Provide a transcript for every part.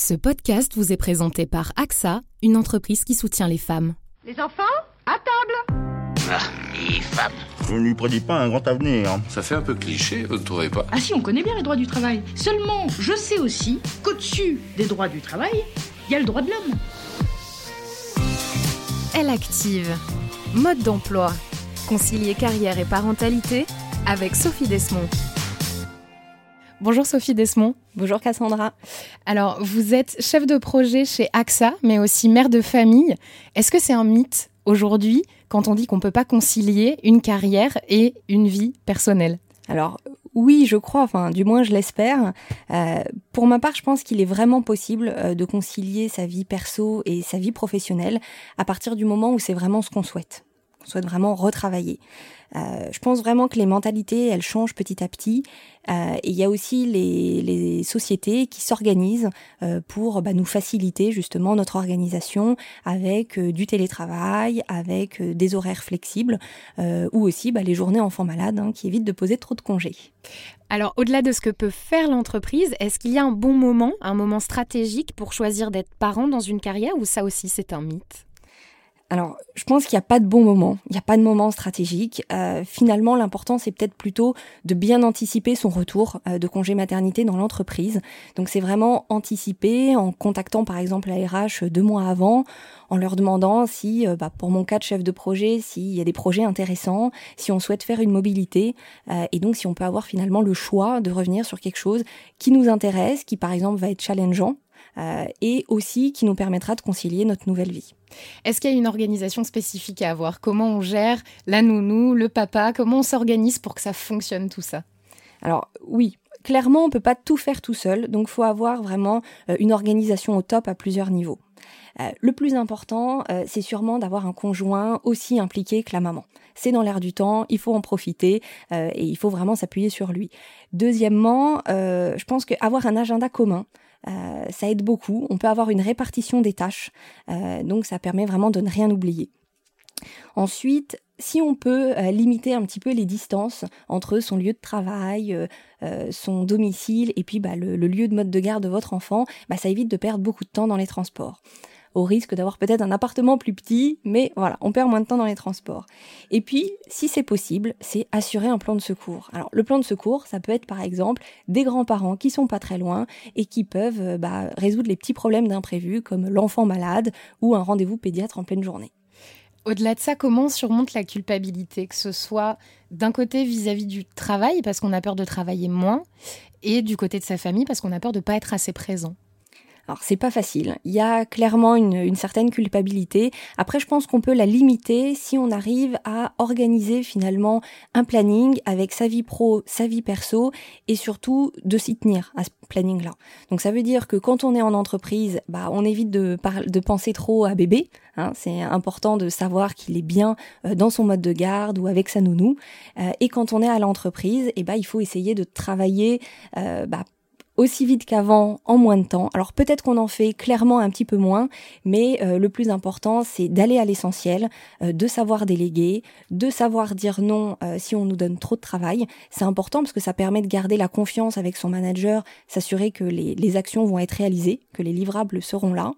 Ce podcast vous est présenté par AXA, une entreprise qui soutient les femmes. Les enfants, à table Ah, les femmes. Je ne lui prédis pas un grand avenir. Ça fait un peu cliché, vous ne trouvez pas? Ah si, on connaît bien les droits du travail. Seulement, je sais aussi qu'au-dessus des droits du travail, il y a le droit de l'homme. Elle active. Mode d'emploi. Concilier carrière et parentalité avec Sophie Desmond. Bonjour Sophie Desmond. Bonjour Cassandra. Alors, vous êtes chef de projet chez AXA, mais aussi mère de famille. Est-ce que c'est un mythe aujourd'hui quand on dit qu'on ne peut pas concilier une carrière et une vie personnelle? Alors, oui, je crois, enfin, du moins je l'espère. Euh, pour ma part, je pense qu'il est vraiment possible euh, de concilier sa vie perso et sa vie professionnelle à partir du moment où c'est vraiment ce qu'on souhaite. On souhaite vraiment retravailler. Euh, je pense vraiment que les mentalités, elles changent petit à petit. Euh, et il y a aussi les, les sociétés qui s'organisent euh, pour bah, nous faciliter justement notre organisation avec du télétravail, avec des horaires flexibles, ou aussi bah, les journées enfants malades hein, qui évitent de poser trop de congés. Alors, au-delà de ce que peut faire l'entreprise, est-ce qu'il y a un bon moment, un moment stratégique pour choisir d'être parent dans une carrière ou ça aussi c'est un mythe? Alors, je pense qu'il n'y a pas de bon moment, il n'y a pas de moment stratégique. Euh, finalement, l'important, c'est peut-être plutôt de bien anticiper son retour euh, de congé maternité dans l'entreprise. Donc, c'est vraiment anticiper en contactant, par exemple, la RH deux mois avant, en leur demandant si, euh, bah, pour mon cas de chef de projet, s'il y a des projets intéressants, si on souhaite faire une mobilité, et donc si on peut avoir finalement le choix de revenir sur quelque chose qui nous intéresse, qui, par exemple, va être challengeant euh, et aussi qui nous permettra de concilier notre nouvelle vie. Est-ce qu'il y a une organisation spécifique à avoir? Comment on gère la nounou, le papa? Comment on s'organise pour que ça fonctionne tout ça? Alors oui, clairement, on peut pas tout faire tout seul, donc faut avoir vraiment euh, une organisation au top à plusieurs niveaux. Euh, le plus important, c'est sûrement d'avoir un conjoint aussi impliqué que la maman. C'est dans l'air du temps, il faut en profiter et il faut vraiment s'appuyer sur lui. Deuxièmement, je pense qu'avoir un agenda commun, euh, ça aide beaucoup. On peut avoir une répartition des tâches, euh, donc ça permet vraiment de ne rien oublier. Ensuite, si on peut euh, limiter un petit peu les distances entre son lieu de travail, son domicile et puis bah, le, lieu de mode de garde de votre enfant, bah, ça évite de perdre beaucoup de temps dans les transports au risque d'avoir peut-être un appartement plus petit, mais voilà, on perd moins de temps dans les transports. Et puis, si c'est possible, c'est assurer un plan de secours. Alors, le plan de secours, ça peut être par exemple des grands-parents qui sont pas très loin et qui peuvent euh, bah, résoudre les petits problèmes d'imprévu comme l'enfant malade ou un rendez-vous pédiatre en pleine journée. Au-delà de ça, comment on surmonte la culpabilité, que ce soit d'un côté vis-à-vis du travail, parce qu'on a peur de travailler moins, et du côté de sa famille, parce qu'on a peur de ne pas être assez présent? Alors c'est pas facile. Il y a clairement une, certaine culpabilité. Après, je pense qu'on peut la limiter si on arrive à organiser finalement un planning avec sa vie pro, sa vie perso et surtout de s'y tenir à ce planning-là. Donc ça veut dire que quand on est en entreprise, bah on évite de, penser trop à bébé. Hein. c'est important de savoir qu'il est bien euh, dans son mode de garde ou avec sa nounou. Euh, et quand on est à l'entreprise, eh bah, il faut essayer de travailler euh, bah, aussi vite qu'avant en moins de temps. Alors peut-être qu'on en fait clairement un petit peu moins, mais euh, le plus important c'est d'aller à l'essentiel, euh, de savoir déléguer, de savoir dire non euh, si on nous donne trop de travail. C'est important parce que ça permet de garder la confiance avec son manager, s'assurer que les, les actions vont être réalisées, que les livrables seront là.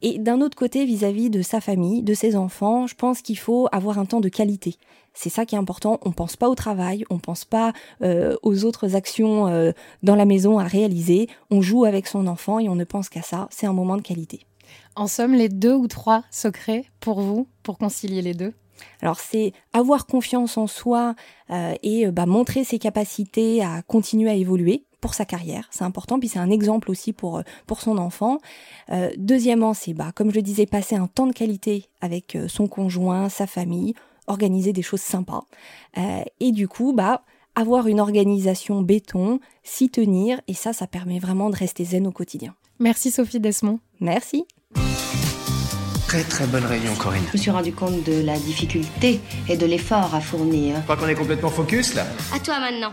Et d'un autre côté, vis-à-vis de sa famille, de ses enfants, je pense qu'il faut avoir un temps de qualité. C'est ça qui est important. On pense pas au travail, on pense pas euh, aux autres actions euh, dans la maison à réaliser. On joue avec son enfant et on ne pense qu'à ça. C'est un moment de qualité. En somme, les deux ou trois secrets pour vous pour concilier les deux? Alors c'est avoir confiance en soi euh, et bah, montrer ses capacités à continuer à évoluer pour sa carrière, c'est important, puis c'est un exemple aussi pour, euh, pour son enfant. Euh, deuxièmement, c'est, bah, comme je le disais, passer un temps de qualité avec euh, son conjoint, sa famille, organiser des choses sympas. et du coup, bah, avoir une organisation béton, s'y tenir, et ça, ça permet vraiment de rester zen au quotidien. Merci Sophie Desmond. Merci. Très très bonne réunion Corinne. Je me suis rendu compte de la difficulté et de l'effort à fournir. Je crois qu'on est complètement focus là. À toi maintenant.